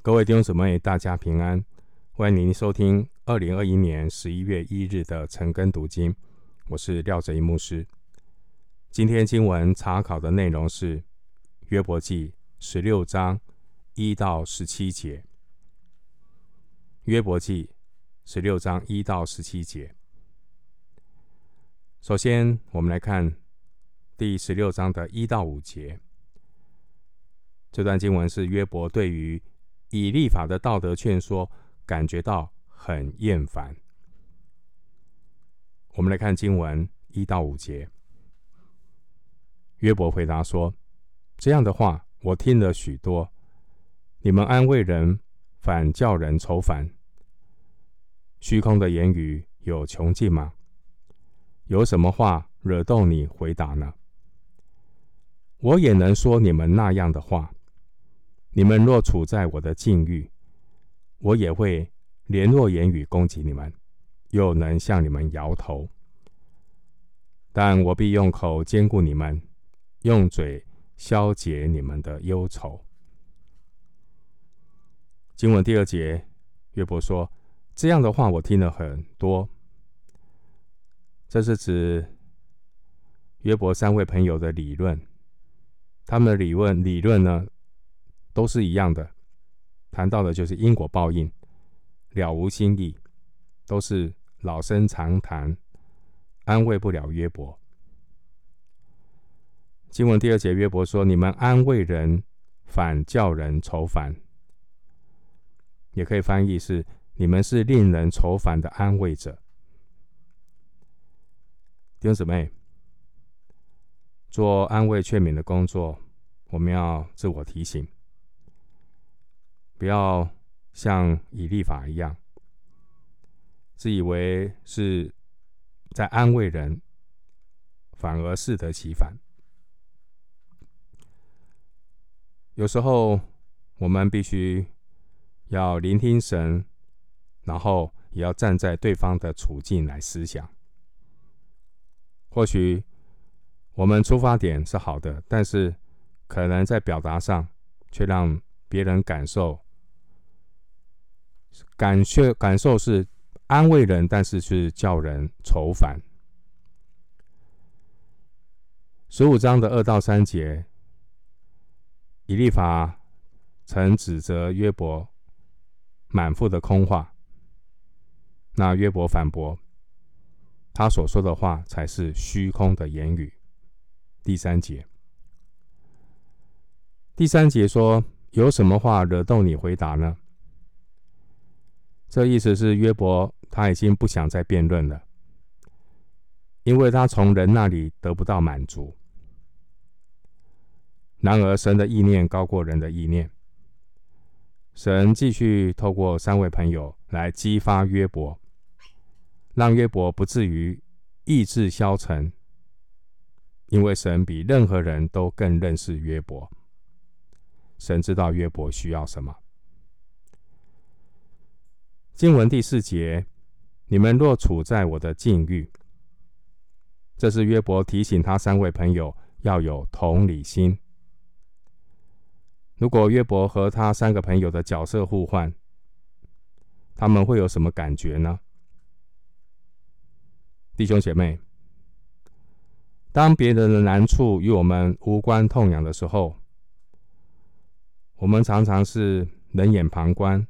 各位弟兄姊妹，大家平安！欢迎您收听二零二一年十一月一日的晨更读经，我是廖哲一牧师。今天经文查考的内容是约伯记十六章一到十七节。约伯记十六章一到十七节。首先，我们来看第十六章的一到五节。这段经文是约伯对于以立法的道德劝说，感觉到很厌烦。我们来看经文一到五节。约伯回答说：“这样的话，我听了许多。你们安慰人，反叫人愁烦。虚空的言语有穷尽吗？有什么话惹动你回答呢？我也能说你们那样的话。”你们若处在我的境遇，我也会联络言语攻击你们，又能向你们摇头。但我必用口坚固你们，用嘴消解你们的忧愁。经文第二节，约伯说：“这样的话，我听了很多。”这是指约伯三位朋友的理论，他们的理论理论呢？都是一样的，谈到的就是因果报应，了无新意，都是老生常谈，安慰不了约伯。经文第二节，约伯说：“你们安慰人，反叫人愁烦。”也可以翻译是：“你们是令人愁烦的安慰者。”弟兄姊妹，做安慰劝勉的工作，我们要自我提醒。不要像以立法一样，自以为是在安慰人，反而适得其反。有时候我们必须要聆听神，然后也要站在对方的处境来思想。或许我们出发点是好的，但是可能在表达上却让别人感受。感觉感受是安慰人，但是是叫人愁烦。十五章的二到三节，以利法曾指责约伯满腹的空话，那约伯反驳，他所说的话才是虚空的言语。第三节，第三节说：有什么话惹动你回答呢？这意思是约伯他已经不想再辩论了，因为他从人那里得不到满足。然而，神的意念高过人的意念。神继续透过三位朋友来激发约伯，让约伯不至于意志消沉，因为神比任何人都更认识约伯。神知道约伯需要什么。经文第四节，你们若处在我的境遇，这是约伯提醒他三位朋友要有同理心。如果约伯和他三个朋友的角色互换，他们会有什么感觉呢？弟兄姐妹，当别人的难处与我们无关痛痒的时候，我们常常是冷眼旁观。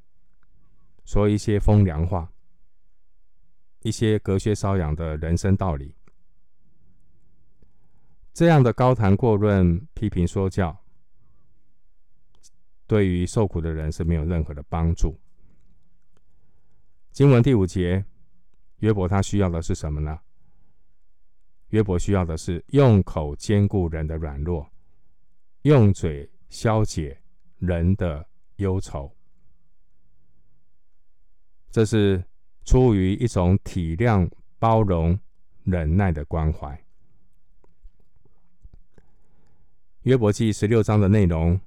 说一些风凉话，一些隔靴搔痒的人生道理，这样的高谈阔论、批评说教，对于受苦的人是没有任何的帮助。经文第五节，约伯他需要的是什么呢？约伯需要的是用口坚固人的软弱，用嘴消解人的忧愁。这是出于一种体谅、包容、忍耐的关怀。约伯记十六章的内容，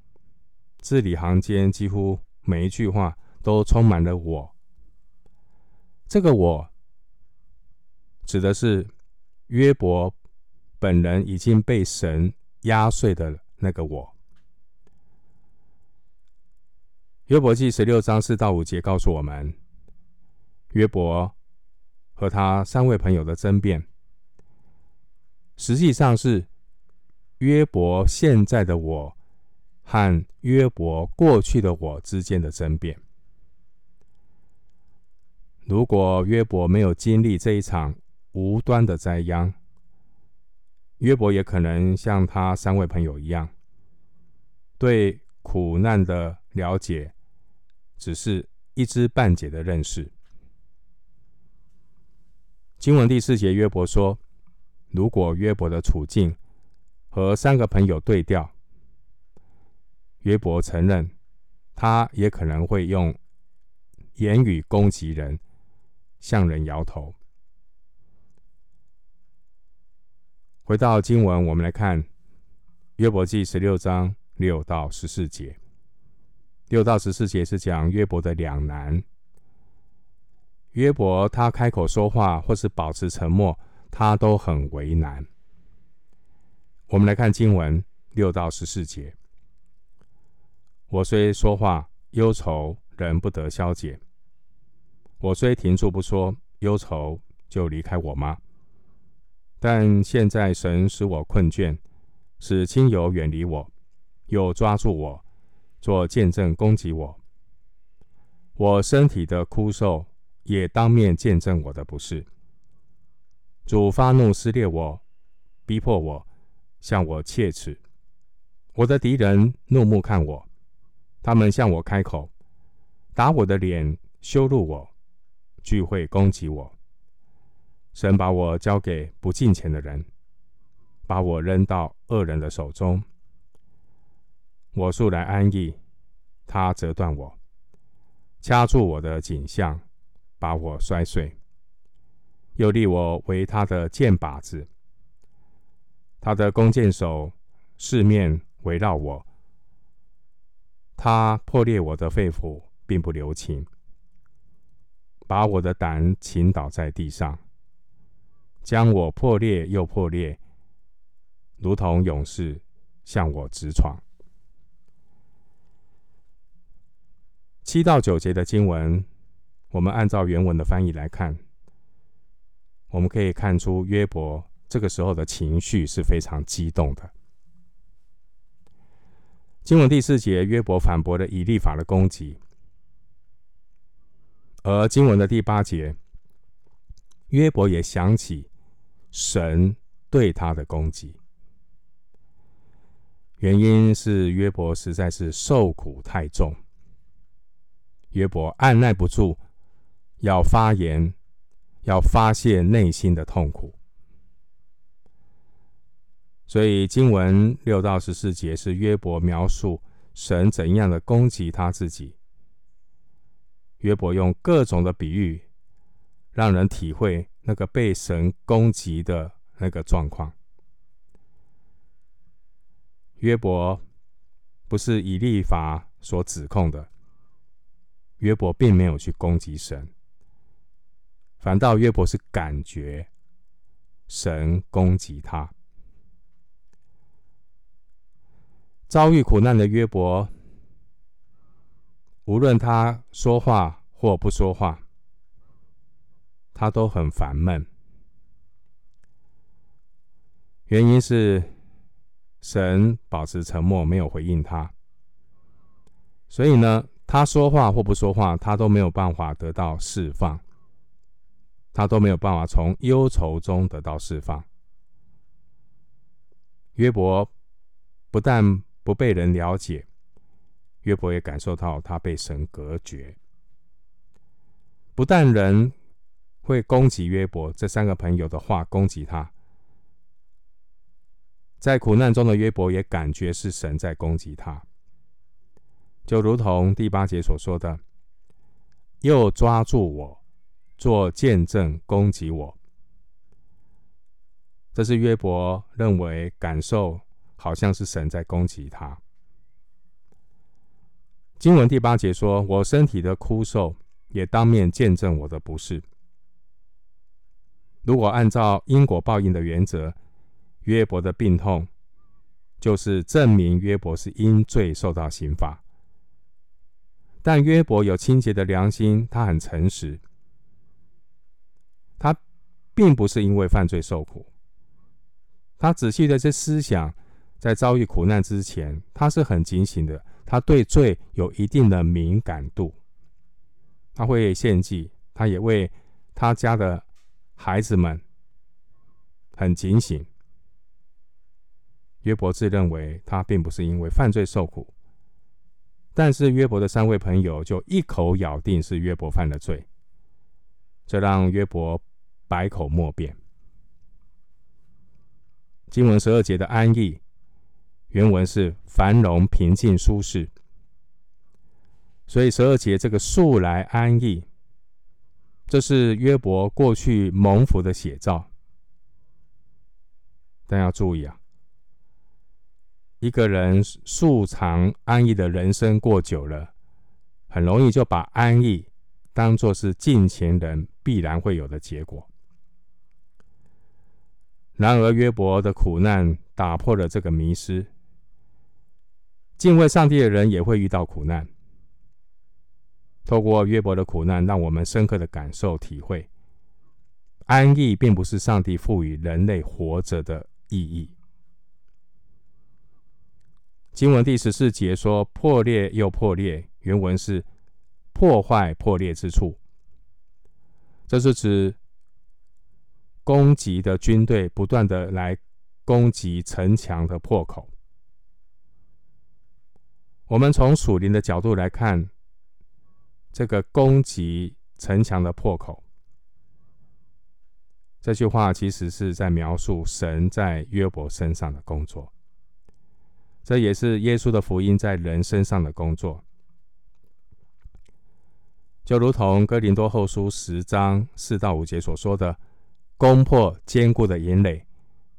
字里行间几乎每一句话都充满了“我”。这个“我”指的是约伯本人已经被神压碎的那个“我”。约伯记十六章四到五节告诉我们，约伯和他三位朋友的争辩，实际上是约伯现在的我和约伯过去的我之间的争辩。如果约伯没有经历这一场无端的灾殃，约伯也可能像他三位朋友一样，对苦难的了解只是一知半解的认识。经文第四节，约伯说：“如果约伯的处境和三个朋友对调，约伯承认他也可能会用言语攻击人。”向人摇头。回到经文，我们来看约伯记十六章六到十四节。六到十四节是讲约伯的两难。约伯他开口说话或是保持沉默，他都很为难。我们来看经文六到十四节。我虽说话，忧愁仍不得消解。我虽停住不说，忧愁就离开我吗？但现在神使我困倦，使亲友远离我，又抓住我，做见证攻击我。我身体的枯瘦也当面见证我的不是。主发怒撕裂我，逼迫我，向我切齿。我的敌人怒目看我，他们向我开口，打我的脸，羞辱我。聚会攻击我，神把我交给不敬虔的人，把我扔到恶人的手中。我素来安逸，他折断我，掐住我的颈项，把我摔碎，又立我为他的箭靶子。他的弓箭手四面围绕我，他破裂我的肺腑，并不留情。把我的胆倾倒在地上，将我破裂又破裂，如同勇士向我直闯。七到九节的经文，我们按照原文的翻译来看，我们可以看出约伯这个时候的情绪是非常激动的。经文第四节，约伯反驳了以利法的攻击。而经文的第八节，约伯也想起神对他的攻击，原因是约伯实在是受苦太重，约伯按捺不住，要发言，要发泄内心的痛苦，所以经文六到十四节是约伯描述神怎样的攻击他自己。约伯用各种的比喻，让人体会那个被神攻击的那个状况。约伯不是以立法所指控的，约伯并没有去攻击神，反倒约伯是感觉神攻击他。遭遇苦难的约伯。无论他说话或不说话，他都很烦闷。原因是神保持沉默，没有回应他。所以呢，他说话或不说话，他都没有办法得到释放，他都没有办法从忧愁中得到释放。约伯不但不被人了解。约伯也感受到他被神隔绝，不但人会攻击约伯，这三个朋友的话攻击他，在苦难中的约伯也感觉是神在攻击他，就如同第八节所说的，又抓住我，做见证攻击我。这是约伯认为感受好像是神在攻击他。经文第八节说：“我身体的枯瘦也当面见证我的不是。如果按照因果报应的原则，约伯的病痛就是证明约伯是因罪受到刑罚。但约伯有清洁的良心，他很诚实，他并不是因为犯罪受苦。他仔细的在思想，在遭遇苦难之前，他是很警醒的，他对罪有一定的敏感度，他会献祭，他也为他家的孩子们很警醒。约伯自认为他并不是因为犯罪受苦，但是约伯的三位朋友就一口咬定是约伯犯了罪，这让约伯百口莫辩。经文十二节的安逸，原文是繁荣、平静、舒适，所以十二节这个素来安逸，这是约伯过去蒙福的写照。但要注意啊。一个人素常安逸的人生过久了，很容易就把安逸当作是近前人必然会有的结果。然而约伯的苦难打破了这个迷失。敬畏上帝的人也会遇到苦难。透过约伯的苦难，让我们深刻的感受体会，安逸并不是上帝赋予人类活着的意义。经文第十四节说：“破裂又破裂。”原文是“破坏破裂之处”，这是指攻击的军队不断的来攻击城墙的破口。我们从属灵的角度来看，这个攻击城墙的破口，这句话其实是在描述神在约伯身上的工作。这也是耶稣的福音在人身上的工作，就如同哥林多后书十章四到五节所说的：“攻破坚固的营垒，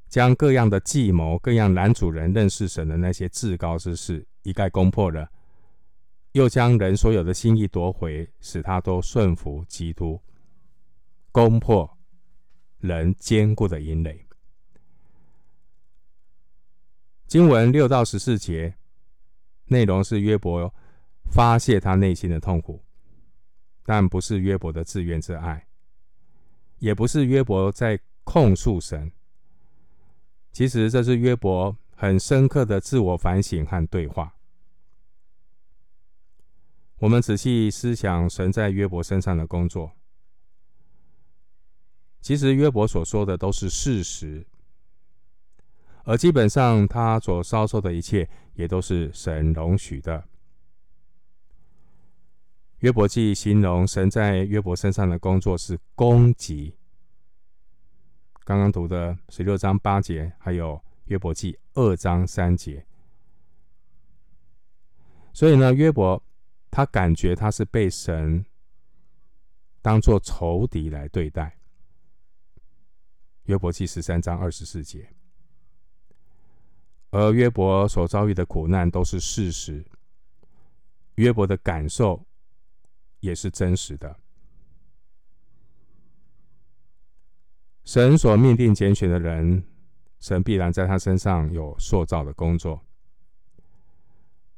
将各样的计谋、各样男主人认识神的那些至高之事一概攻破了，又将人所有的心意夺回，使他都顺服基督，攻破人坚固的营垒。”经文六到十四节内容是约伯发泄他内心的痛苦，但不是约伯的自怨自艾，也不是约伯在控诉神。其实这是约伯很深刻的自我反省和对话。我们仔细思想神在约伯身上的工作，其实约伯所说的都是事实。而基本上，他所遭受的一切也都是神容许的。约伯记形容神在约伯身上的工作是攻击。刚刚读的十六章八节，还有约伯记二章三节。所以呢，约伯他感觉他是被神当做仇敌来对待。约伯记十三章二十四节。而约伯所遭遇的苦难都是事实，约伯的感受也是真实的。神所命定拣选的人，神必然在他身上有塑造的工作。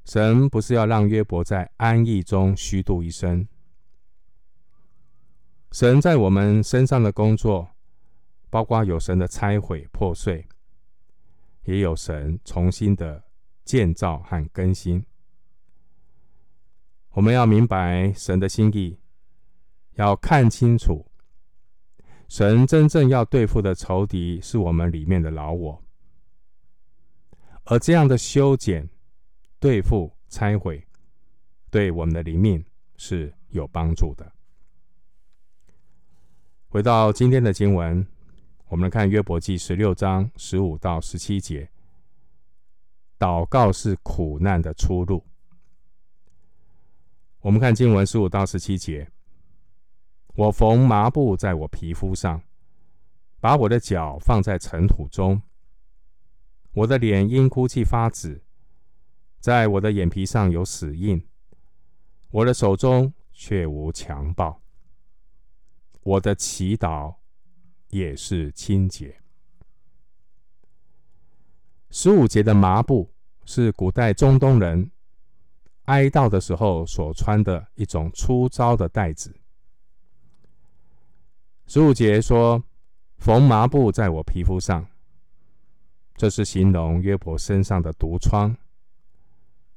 神不是要让约伯在安逸中虚度一生，神在我们身上的工作，包括有神的拆毁破碎。也有神重新的建造和更新。我们要明白神的心意，要看清楚，神真正要对付的仇敌是我们里面的老我，而这样的修剪、对付、拆毁，对我们的灵命是有帮助的。回到今天的经文。我们来看约伯记十六章十五到十七节，祷告是苦难的出路。我们看经文十五到十七节，我缝麻布在我皮肤上，把我的脚放在尘土中，我的脸因哭泣发紫，在我的眼皮上有死印，我的手中却无强暴，我的祈祷。也是清洁。十五节的麻布是古代中东人哀悼的时候所穿的一种粗糙的带子。十五节说：“缝麻布在我皮肤上。”这是形容约伯身上的毒疮，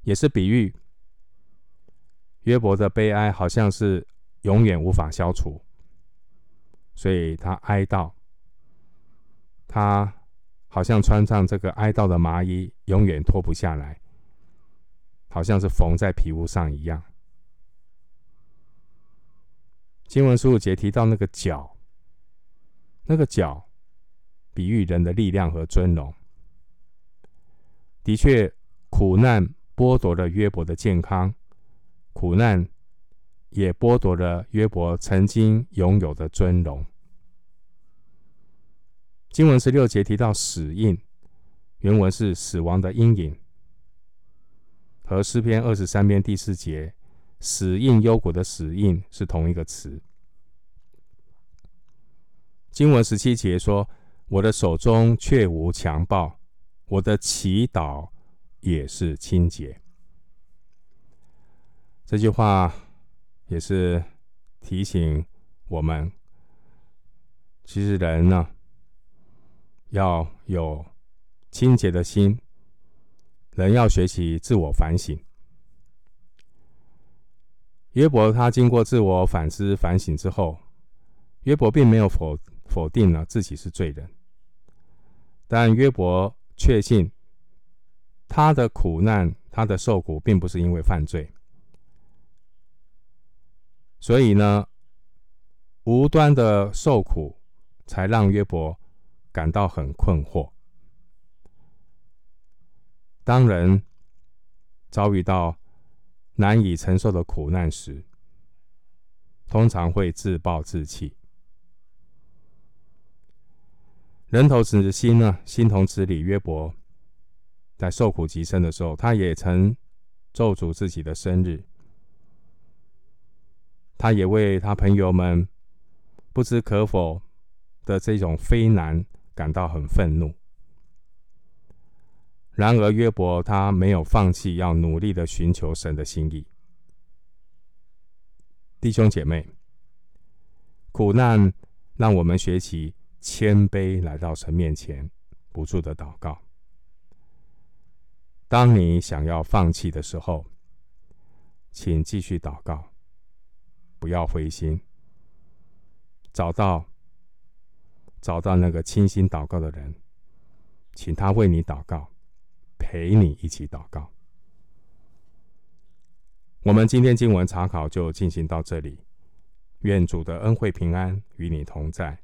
也是比喻约伯的悲哀好像是永远无法消除，所以他哀悼，他好像穿上这个哀悼的麻衣，永远脱不下来，好像是缝在皮肤上一样。经文十五节提到那个角，那个角比喻人的力量和尊荣。的确，苦难剥夺了约伯的健康，苦难也剥夺了约伯曾经拥有的尊荣。经文十六节提到死印，原文是死亡的阴影，和诗篇二十三篇第四节死印幽谷的死印是同一个词。经文十七节说：“我的手中却无强暴。”我的祈祷也是清洁。这句话也是提醒我们，其实人呢，要有清洁的心，人要学习自我反省。约伯他经过自我反思反省之后，约伯并没有否否定了自己是罪人，但约伯。确信他的苦难，他的受苦，并不是因为犯罪，所以呢，无端的受苦，才让约伯感到很困惑。当人遭遇到难以承受的苦难时，通常会自暴自弃。人投资心呢，心同此理。约伯在受苦极深的时候，他也曾咒诅自己的生日，他也为他朋友们不知可否的这种非难感到很愤怒。然而，约伯他没有放弃要努力的寻求神的心意。弟兄姐妹，苦难让我们学习。谦卑来到神面前，不住的祷告。当你想要放弃的时候，请继续祷告，不要灰心。找到找到那个倾心祷告的人，请他为你祷告，陪你一起祷告。我们今天经文查考就进行到这里，愿主的恩惠平安与你同在。